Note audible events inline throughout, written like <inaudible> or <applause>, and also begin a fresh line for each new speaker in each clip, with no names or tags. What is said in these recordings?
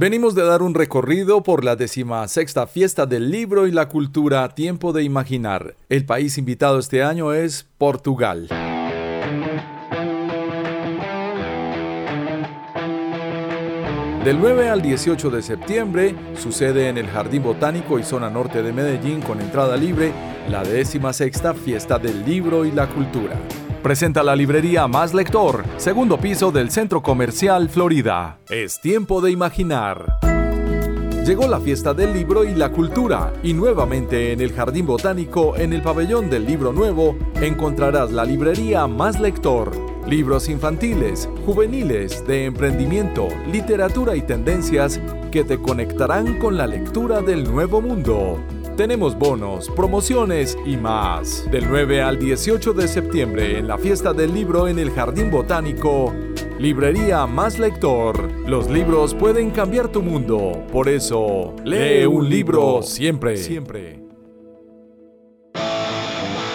Venimos de dar un recorrido por la sexta fiesta del libro y la cultura Tiempo de Imaginar. El país invitado este año es Portugal. Del 9 al 18 de septiembre sucede en el Jardín Botánico y Zona Norte de Medellín con entrada libre la décima sexta Fiesta del Libro y la Cultura. Presenta la librería Más Lector, segundo piso del Centro Comercial Florida. Es tiempo de imaginar. Llegó la fiesta del libro y la cultura y nuevamente en el Jardín Botánico, en el pabellón del libro nuevo, encontrarás la librería Más Lector Libros infantiles, juveniles, de emprendimiento, literatura y tendencias que te conectarán con la lectura del nuevo mundo. Tenemos bonos, promociones y más. Del 9 al 18 de septiembre en la fiesta del libro en el Jardín Botánico. Librería Más Lector. Los libros pueden cambiar tu mundo. Por eso, lee un libro siempre. Siempre.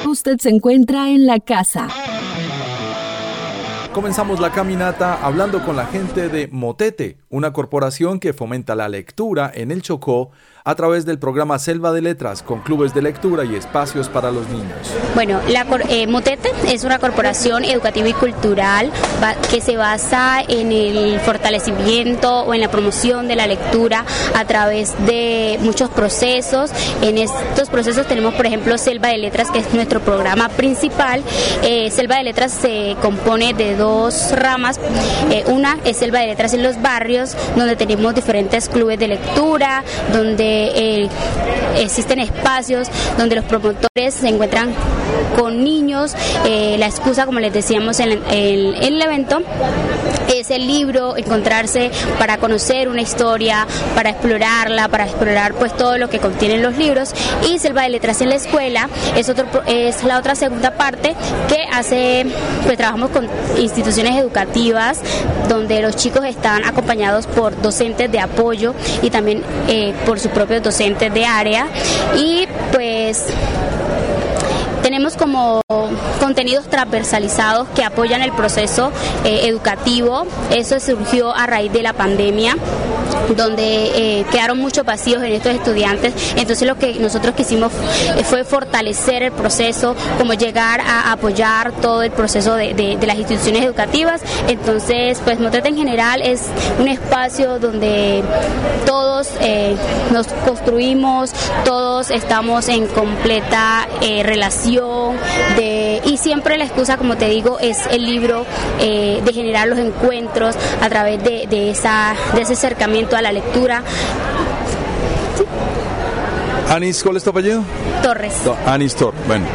Usted se encuentra en la casa.
Comenzamos la caminata hablando con la gente de Motete, una corporación que fomenta la lectura en el Chocó a través del programa Selva de Letras con clubes de lectura y espacios para los niños.
Bueno, la eh, Motete es una corporación educativa y cultural que se basa en el fortalecimiento o en la promoción de la lectura a través de muchos procesos. En estos procesos tenemos, por ejemplo, Selva de Letras, que es nuestro programa principal. Eh, Selva de Letras se compone de dos ramas. Eh, una es Selva de Letras en los barrios, donde tenemos diferentes clubes de lectura, donde eh, existen espacios donde los promotores se encuentran con niños. Eh, la excusa, como les decíamos en, el evento, es el libro, encontrarse para conocer una historia, para explorarla, para explorar pues todo lo que contienen los libros. Y Selva de Letras en la Escuela es, otro, es la otra segunda parte que hace, pues trabajamos con instituciones educativas donde los chicos están acompañados por docentes de apoyo y también eh, por su propio docentes de área y pues tenemos como contenidos transversalizados que apoyan el proceso eh, educativo. Eso surgió a raíz de la pandemia donde eh, quedaron muchos vacíos en estos estudiantes. Entonces lo que nosotros quisimos fue fortalecer el proceso, como llegar a apoyar todo el proceso de, las instituciones educativas. Entonces, pues Motete en general es un espacio donde todos eh, nos construimos, todos estamos en completa relación de, y siempre la excusa, como te digo, es el libro eh, de generar los encuentros a través de, de, esa, de ese acercamiento a la lectura.
Anis, ¿cuál es tu apellido?
Torres.
Anis Torres, bueno.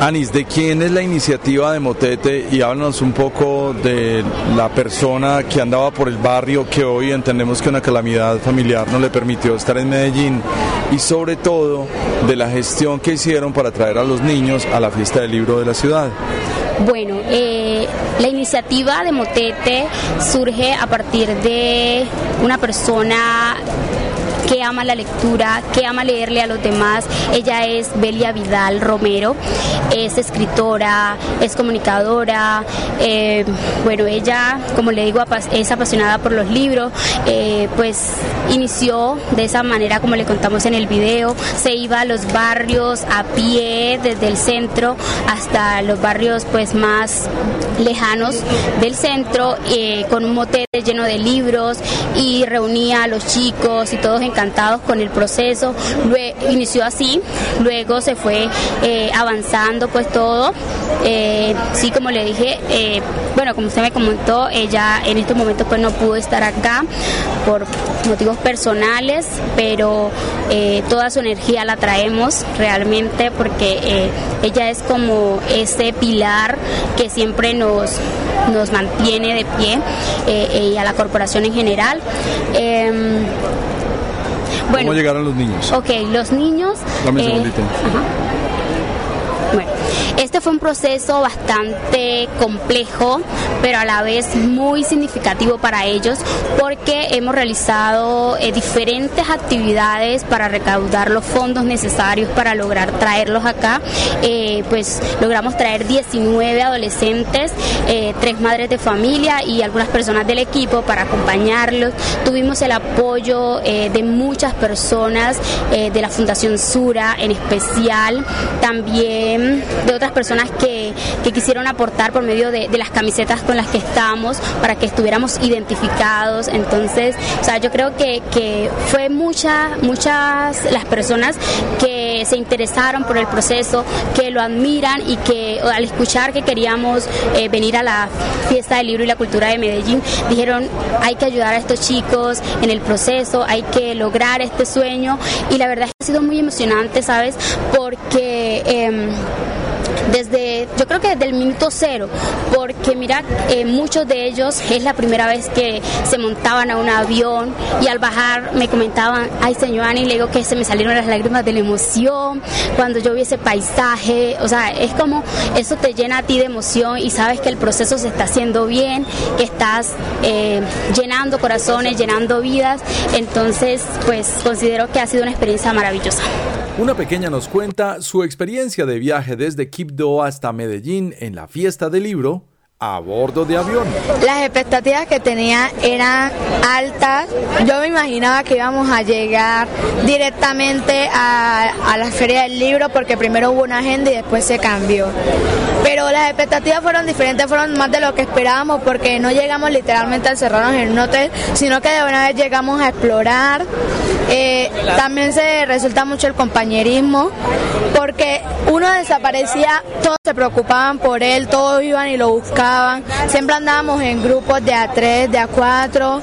Anis, ¿de quién es la iniciativa de Motete? Y háblanos un poco de la persona que andaba por el barrio, que hoy entendemos que una calamidad familiar no le permitió estar en Medellín, y sobre todo de la gestión que hicieron para traer a los niños a la fiesta del libro de la ciudad.
Bueno, eh, la iniciativa de Motete surge a partir de una persona que ama la lectura, que ama leerle a los demás. Ella es Belia Vidal Romero, es escritora, es comunicadora. Eh, bueno, ella, como le digo, es apasionada por los libros, eh, pues inició de esa manera como le contamos en el video, se iba a los barrios a pie desde el centro hasta los barrios pues más lejanos del centro eh, con un motel lleno de libros y reunía a los chicos y todos en encantados con el proceso. Luego, inició así, luego se fue eh, avanzando pues todo. Eh, sí, como le dije, eh, bueno, como usted me comentó, ella en estos momentos pues no pudo estar acá por motivos personales, pero toda su energía la traemos realmente porque ella es como ese pilar que siempre nos, nos mantiene de pie y a la corporación en general.
Bueno, ¿Cómo llegaron los niños?
Ok, los niños...
Dame un segundito.
Bueno, este fue un proceso bastante complejo, pero a la vez muy significativo para ellos porque hemos realizado eh, diferentes actividades para recaudar los fondos necesarios para lograr traerlos acá. Eh, pues logramos traer 19 adolescentes, eh, tres madres de familia y algunas personas del equipo para acompañarlos. Tuvimos el apoyo de muchas personas de la Fundación Sura en especial, también de otras personas que, quisieron aportar por medio de, las camisetas con las que estamos para que estuviéramos identificados. Entonces, o sea, yo creo que, que fue muchas, muchas las personas que se interesaron por el proceso, que lo admiran y que al escuchar que queríamos eh, venir a la fiesta del libro y la cultura de Medellín, dijeron hay que ayudar a estos chicos en el proceso, hay que lograr este sueño y la verdad es que ha sido muy emocionante, ¿sabes? Porque... Em, desde, yo creo que desde el minuto cero, porque mira, eh, muchos de ellos es la primera vez que se montaban a un avión y al bajar me comentaban, ay señor Ani, le digo que se me salieron las lágrimas de la emoción cuando yo vi ese paisaje, o sea, es como eso te llena a ti de emoción y sabes que el proceso se está haciendo bien, que estás eh, llenando corazones, llenando vidas, entonces pues considero que ha sido una experiencia maravillosa.
Una pequeña nos cuenta su experiencia de viaje desde Quibdó hasta Medellín en la fiesta del libro a bordo de avión.
Las expectativas que tenía eran altas. Yo me imaginaba que íbamos a llegar directamente a, la feria del libro porque primero hubo una agenda y después se cambió. Pero las expectativas fueron diferentes, fueron más de lo que esperábamos porque no llegamos literalmente a encerrarnos en un hotel, sino que de una vez llegamos a explorar. Eh, también se resulta mucho el compañerismo porque uno desaparecía, todos se preocupaban por él, todos iban y lo buscaban siempre andábamos en grupos de A3, de A4.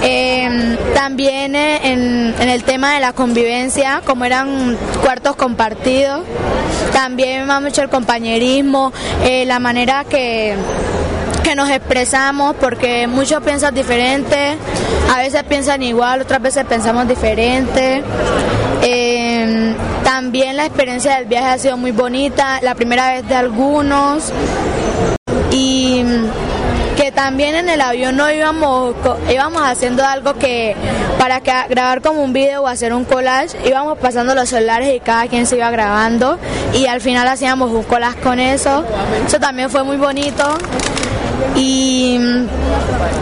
Em, también en, el tema de la convivencia, como eran cuartos compartidos, también más mucho el compañerismo, eh, la manera que que nos expresamos porque muchos piensan diferente, a veces piensan igual, otras veces pensamos diferente. Em, también la experiencia del viaje ha sido muy bonita, la primera vez de algunos. Y que también en el avión no íbamos íbamos haciendo algo que para grabar como un video o hacer un collage íbamos pasando los celulares y cada quien se iba grabando. Y al final hacíamos un collage con eso. Eso también fue muy bonito y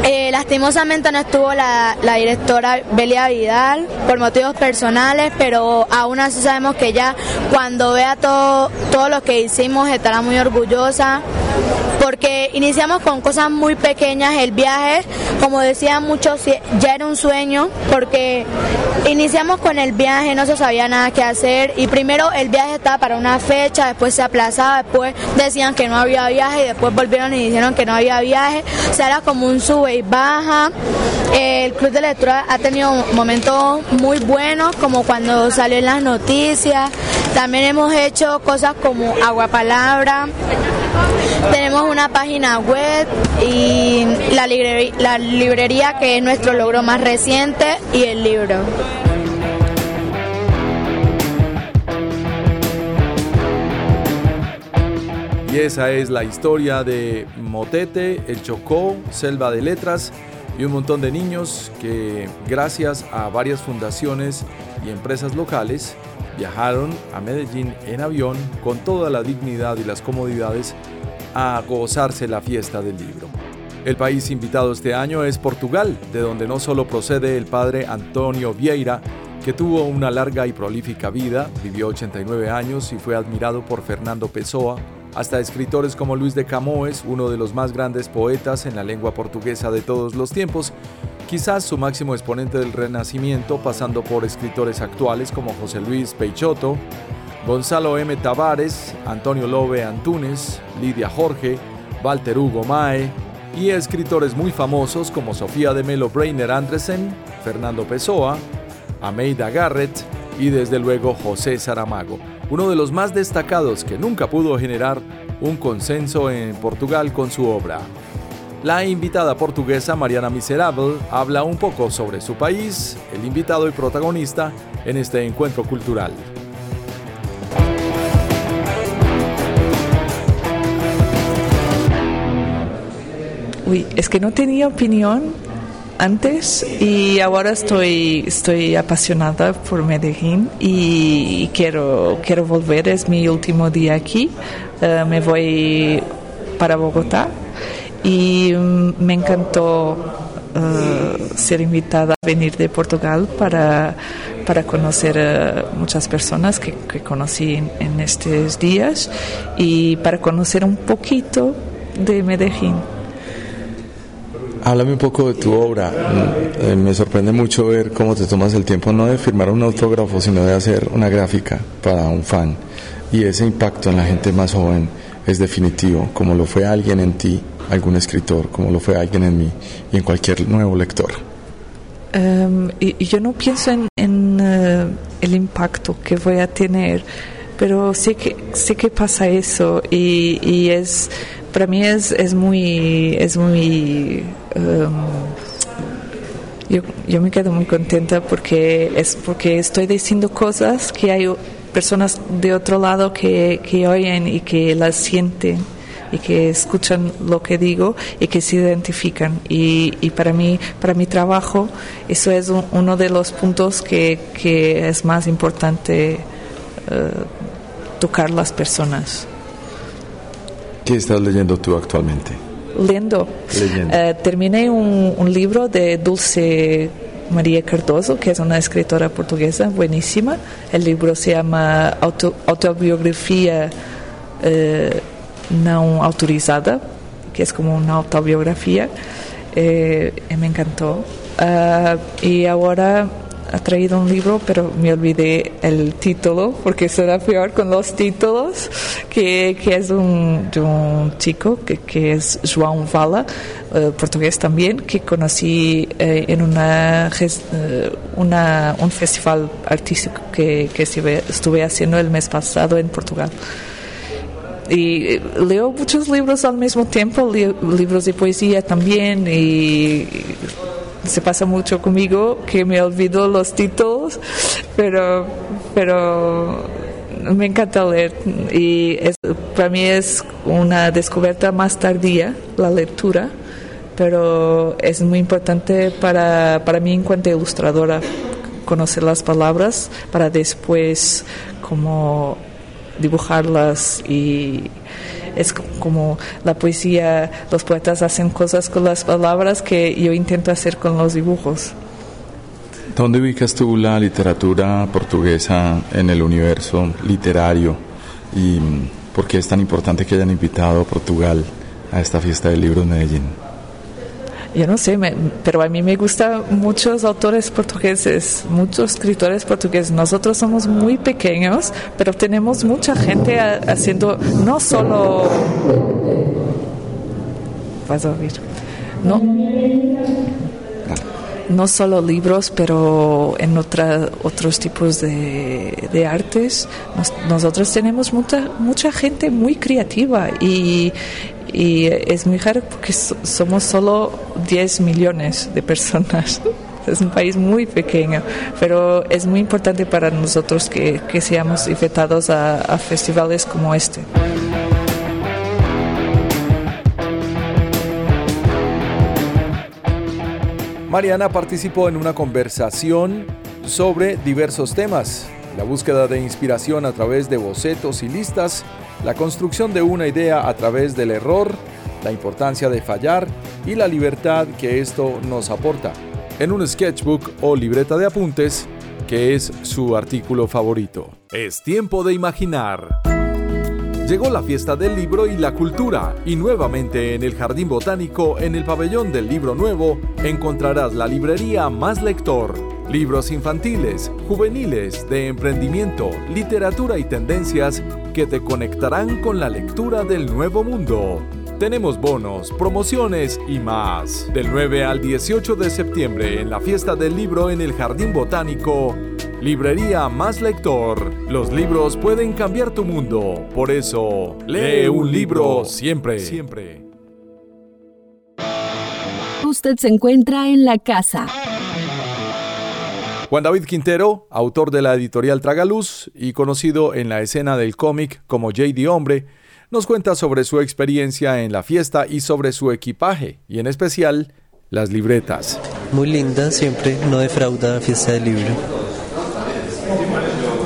eh, lastimosamente no estuvo la, directora Belia Vidal por motivos personales, pero aún así sabemos que ella cuando vea todo, todo lo que hicimos estará muy orgullosa porque iniciamos con cosas muy pequeñas el viaje, como decían muchos, ya era un sueño, porque iniciamos con el viaje, no se sabía nada que hacer, y primero el viaje estaba para una fecha, después se aplazaba, después decían que no había viaje, y después volvieron y dijeron que no había viaje, o sea, era como un sube y baja. El Club de Lectura ha tenido momentos muy buenos, como cuando salió en las noticias, también hemos hecho cosas como Agua Palabra, tenemos una página web y la librería, la librería que es nuestro logro más reciente y el libro.
Y esa es la historia de Motete, El Chocó, Selva de Letras y un montón de niños que gracias a varias fundaciones y empresas locales viajaron a Medellín en avión con toda la dignidad y las comodidades a gozarse la fiesta del libro. El país invitado este año es Portugal, de donde no solo procede el padre Antonio Vieira, que tuvo una larga y prolífica vida, vivió 89 años y fue admirado por Fernando Pessoa, hasta escritores como Luis de Camões, uno de los más grandes poetas en la lengua portuguesa de todos los tiempos, quizás su máximo exponente del Renacimiento, pasando por escritores actuales como José Luis Peixoto, Gonzalo M. Tavares, Antonio Lobe Antunes, Lidia Jorge, Walter Hugo Mae y escritores muy famosos como Sofía de Melo Brainer Andresen, Fernando Pessoa, Ameida Garrett y desde luego José Saramago, uno de los más destacados que nunca pudo generar un consenso en Portugal con su obra. La invitada portuguesa Mariana Miserable habla un poco sobre su país, el invitado y protagonista en este encuentro cultural.
Uy, es que no tenía opinión antes y ahora estoy, estoy apasionada por Medellín y quiero, quiero volver, es mi último día aquí, eh, me voy para Bogotá y mm, me encantó eh, ser invitada a venir de Portugal para, para conocer a muchas personas que, que conocí en, en estos días y para conocer un poquito de Medellín.
Háblame un poco de tu obra. Mm, eh, me sorprende mucho ver cómo te tomas el tiempo no de firmar un autógrafo, sino de hacer una gráfica para un fan. Y ese impacto en la gente más joven es definitivo, como lo fue alguien en ti, algún escritor, como lo fue alguien en mí y en cualquier nuevo lector.
Um, y, yo no pienso en, uh, el impacto que voy a tener, pero sé que sé que pasa eso y, y es para mí es, es muy es muy um, yo, yo me quedo muy contenta porque es porque estoy diciendo cosas que hay personas de otro lado que, que oyen y que las sienten y que escuchan lo que digo y que se identifican y, y para mí para mi trabajo eso es un, uno de los puntos que, que es más importante uh, tocar las personas
¿Qué estás leyendo tú actualmente?
Leyendo. Uh, terminé un, un, libro de Dulce María Cardoso, que es una escritora portuguesa buenísima. El libro se llama Auto, Autobiografía uh, No Autorizada, que es como una autobiografía. Eh, me encantó. Uh, y ahora ha traído un libro, pero me olvidé el título, porque será peor con los títulos, que, que es un, de un chico que, que es João Vala, eh, portugués también, que conocí eh, en una, eh, una, un festival artístico que, que estuve, haciendo el mes pasado en Portugal. Y leo muchos libros al mismo tiempo, libros de poesía también y se pasa mucho conmigo que me olvido los títulos, pero, pero me encanta leer y es, para mí es una descubierta más tardía la lectura, pero es muy importante para, para mí en cuanto ilustradora conocer las palabras para después como dibujarlas y es como la poesía, los poetas hacen cosas con las palabras que yo intento hacer con los dibujos.
¿Dónde ubicas tú la literatura portuguesa en el universo literario y por qué es tan importante que hayan invitado a Portugal a esta fiesta del libro en Medellín?
Yo no sé, me, pero a mí me gustan muchos autores portugueses, muchos escritores portugueses. Nosotros somos muy pequeños, pero tenemos mucha gente haciendo no solo... Vas a oír. No, no solo libros, pero en otra, otros tipos de, de artes. Nos, nosotros tenemos mucha, mucha gente muy creativa y, y es muy raro porque somos solo 10 millones de personas. <laughs> Es un país muy pequeño, pero es muy importante para nosotros que, que seamos invitados a, a festivales como este.
Mariana participó en una conversación sobre diversos temas, la búsqueda de inspiración a través de bocetos y listas, la construcción de una idea a través del error, la importancia de fallar y la libertad que esto nos aporta, en un sketchbook o libreta de apuntes, que es su artículo favorito. Es tiempo de imaginar. Llegó la fiesta del libro y la cultura y nuevamente en el Jardín Botánico, en el pabellón del libro nuevo, encontrarás la librería Más Lector. Libros infantiles, juveniles, de emprendimiento, literatura y tendencias que te conectarán con la lectura del nuevo mundo. Tenemos bonos, promociones y más. Del 9 al 18 de septiembre en la fiesta del libro en el Jardín Botánico, Librería Más Lector. Los libros pueden cambiar tu mundo. Por eso, lee un libro siempre. Siempre.
Usted se encuentra en la casa.
Juan David Quintero, autor de la editorial Tragaluz y conocido en la escena del cómic como J.D. Hombre, nos cuenta sobre su experiencia en la fiesta y sobre su equipaje, y en especial las libretas.
Muy linda, siempre no defrauda fiesta del libro.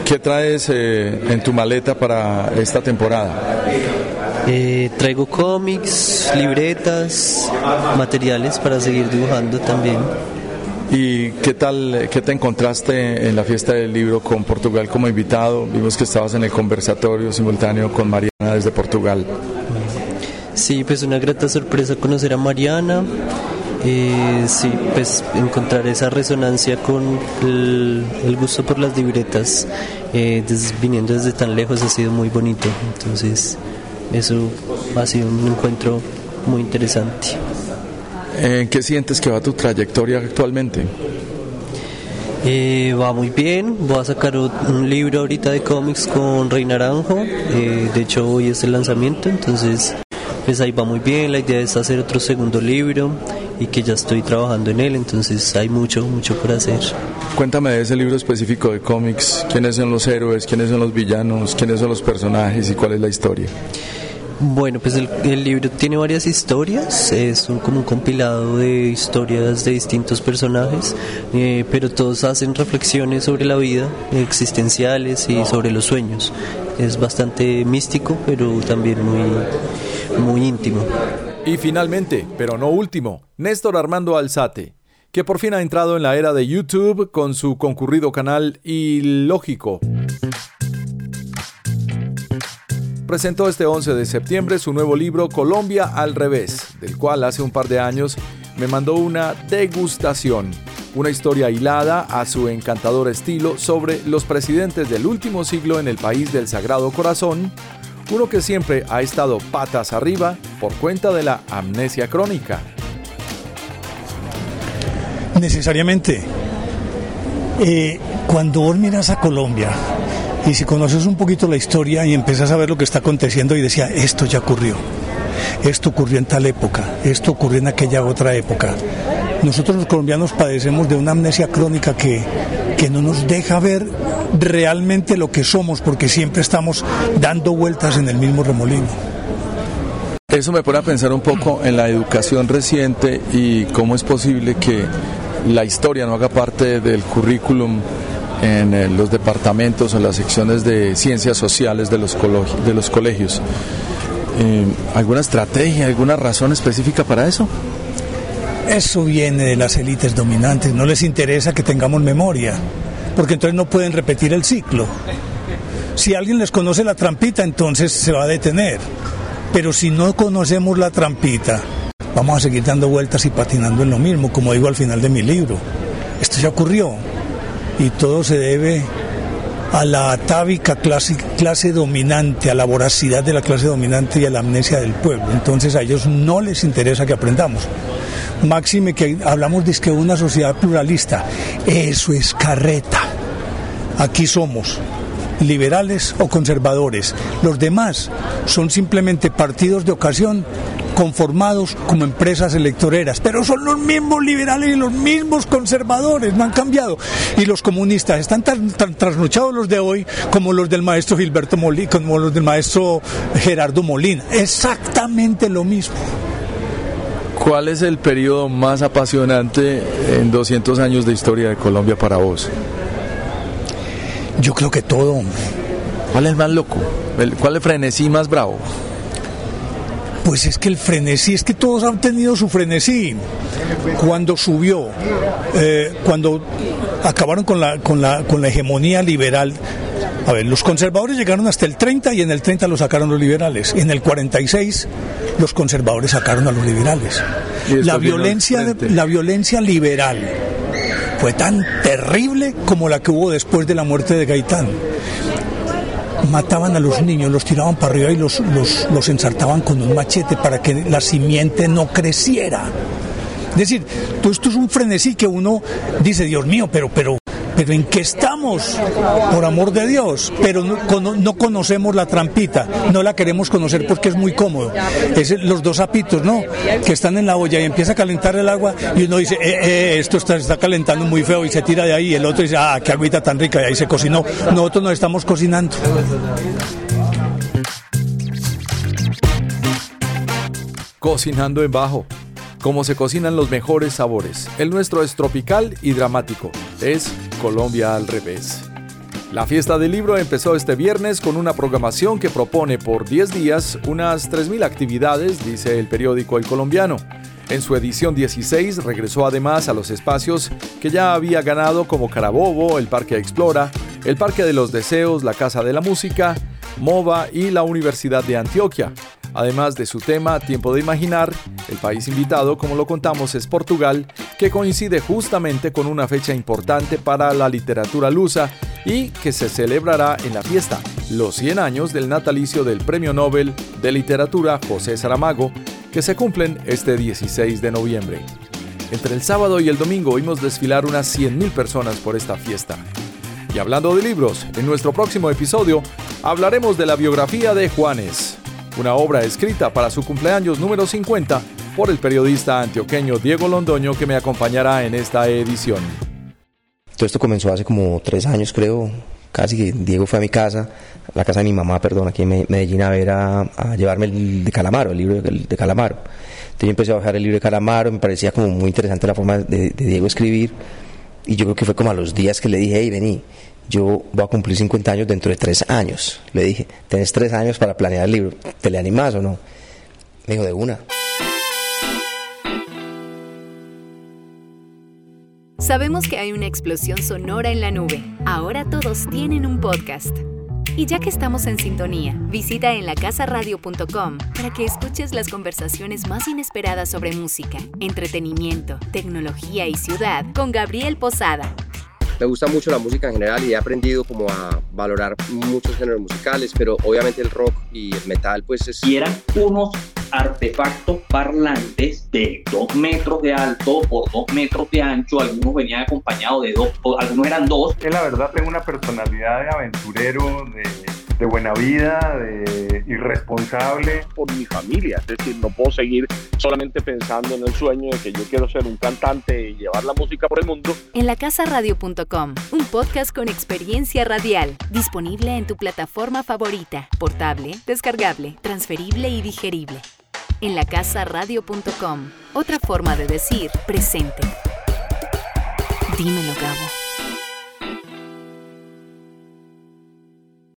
¿Qué traes eh, en tu maleta para esta temporada?
Eh, traigo cómics, libretas, materiales para seguir dibujando también.
¿Y qué tal, qué te encontraste en la fiesta del libro con Portugal como invitado? Vimos que estabas en el conversatorio simultáneo con Mariana desde Portugal.
Sí, pues una grata sorpresa conocer a Mariana. Eh, sí, pues encontrar esa resonancia con el, gusto por las libretas, eh, viniendo desde tan lejos ha sido muy bonito. Entonces, eso ha sido un encuentro muy interesante.
¿En qué sientes que va tu trayectoria actualmente?
Eh, va muy bien, voy a sacar un libro ahorita de cómics con Rey Naranjo, eh, de hecho hoy es el lanzamiento, entonces pues ahí va muy bien, la idea es hacer otro segundo libro y que ya estoy trabajando en él, entonces hay mucho, mucho por hacer.
Cuéntame de ese libro específico de cómics, quiénes son los héroes, quiénes son los villanos, quiénes son los personajes y cuál es la historia.
Bueno, pues el, libro tiene varias historias, es como un compilado de historias de distintos personajes, eh, pero todos hacen reflexiones sobre la vida, existenciales y sobre los sueños. Es bastante místico, pero también muy, muy íntimo.
Y finalmente, pero no último, Néstor Armando Alzate, que por fin ha entrado en la era de YouTube con su concurrido canal Ilógico presentó este 11 de septiembre su nuevo libro Colombia al revés, del cual hace un par de años me mandó una degustación, una historia hilada a su encantador estilo sobre los presidentes del último siglo en el país del Sagrado Corazón, uno que siempre ha estado patas arriba por cuenta de la amnesia crónica.
Necesariamente, eh, cuando vos a Colombia, y si conoces un poquito la historia y empiezas a ver lo que está aconteciendo y decía, esto ya ocurrió, esto ocurrió en tal época, esto ocurrió en aquella otra época. Nosotros los colombianos padecemos de una amnesia crónica que, que no nos deja ver realmente lo que somos porque siempre estamos dando vueltas en el mismo remolino.
Eso me pone a pensar un poco en la educación reciente y cómo es posible que la historia no haga parte del currículum en eh, los departamentos o las secciones de ciencias sociales de los, de los colegios. Eh, ¿Alguna estrategia, alguna razón específica para eso?
Eso viene de las élites dominantes, no les interesa que tengamos memoria, porque entonces no pueden repetir el ciclo. Si alguien les conoce la trampita, entonces se va a detener. Pero si no conocemos la trampita, vamos a seguir dando vueltas y patinando en lo mismo, como digo al final de mi libro. Esto ya ocurrió, y todo se debe a la atávica clase, clase dominante, a la voracidad de la clase dominante y a la amnesia del pueblo. Entonces a ellos no les interesa que aprendamos. Máxime que hablamos de que una sociedad pluralista, eso es carreta. Aquí somos liberales o conservadores. Los demás son simplemente partidos de ocasión conformados como empresas electoreras, pero son los mismos liberales y los mismos conservadores, no han cambiado. Y los comunistas están tan, trasnochados los de hoy como los del maestro Gilberto Molina, como los del maestro Gerardo Molina. Exactamente lo mismo.
¿Cuál es el periodo más apasionante en 200 años de historia de Colombia para vos?
Yo creo que todo.
¿Cuál es el más loco? ¿Cuál es el frenesí más bravo?
Pues es que el frenesí, es que todos han tenido su frenesí. Cuando subió, eh, cuando acabaron con la, con, la, con la hegemonía liberal, A ver, los conservadores llegaron hasta el 30 y en el 30 lo sacaron los liberales. En el 46 los conservadores sacaron a los liberales. La violencia, la violencia liberal fue tan terrible como la que hubo después de la muerte de Gaitán. Mataban a los niños, los tiraban para arriba y los, los, ensartaban con un machete para que la simiente no creciera. Es decir, todo esto es un frenesí que uno dice, Dios mío, pero, pero, pero ¿en qué estamos? Por amor de Dios, pero no, conocemos la trampita, no la queremos conocer porque es muy cómodo. Es los dos apitos, ¿no? Que están en la olla y empieza a calentar el agua y uno dice, eh, eh, esto está, está calentando muy feo y se tira de ahí y el otro dice, ah, qué agüita tan rica y ahí se cocinó. Nosotros nos estamos cocinando.
Cocinando en bajo cómo se cocinan los mejores sabores. El nuestro es tropical y dramático. Es Colombia al revés. La fiesta del libro empezó este viernes con una programación que propone por 10 días unas 3.000 actividades, dice el periódico El Colombiano. En su edición 16 regresó además a los espacios que ya había ganado como Carabobo, el Parque Explora, el Parque de los Deseos, la Casa de la Música, MOVA y la Universidad de Antioquia. Además de su tema Tiempo de Imaginar, el país invitado, como lo contamos, es Portugal, que coincide justamente con una fecha importante para la literatura lusa y que se celebrará en la fiesta, los 100 años del natalicio del Premio Nobel de Literatura José Saramago, que se cumplen este 16 de noviembre. Entre el sábado y el domingo vimos desfilar unas 100.000 personas por esta fiesta. Y hablando de libros, en nuestro próximo episodio hablaremos de la biografía de Juanes, una obra escrita para su cumpleaños número 50 por el periodista antioqueño Diego Londoño que me acompañará en esta edición.
Todo esto comenzó hace como tres años creo, casi que Diego fue a mi casa, a la casa de mi mamá, perdón, aquí en Medellín a ver a, llevarme el de Calamaro, el libro de, Calamaro. Entonces yo empecé a bajar el libro de Calamaro, me parecía como muy interesante la forma de, de Diego escribir y yo creo que fue como a los días que le dije, hey, vení, yo voy a cumplir 50 años dentro de tres años. Le dije, tenés tres años para planear el libro, ¿te le animás o no? Me dijo, de una.
Sabemos que hay una explosión sonora en la nube. Ahora todos tienen un podcast. Y ya que estamos en sintonía, visita en lacasaradio.com para que escuches las conversaciones más inesperadas sobre música, entretenimiento, tecnología y ciudad con Gabriel Posada
me gusta mucho la música en general y he aprendido como a valorar muchos géneros musicales, pero obviamente el rock y el metal pues es...
Y eran unos artefactos parlantes de dos metros de alto por dos metros de ancho, algunos venían acompañados de dos, algunos eran dos.
Que la verdad tengo una personalidad de aventurero, de de buena vida, de irresponsable.
Por mi familia, es decir, no puedo seguir solamente pensando en el sueño de que yo quiero ser un cantante y llevar la música por el mundo.
En la radio.com un podcast con experiencia radial, disponible en tu plataforma favorita, portable, descargable, transferible y digerible. En la radio.com otra forma de decir presente. Dímelo, Gabo.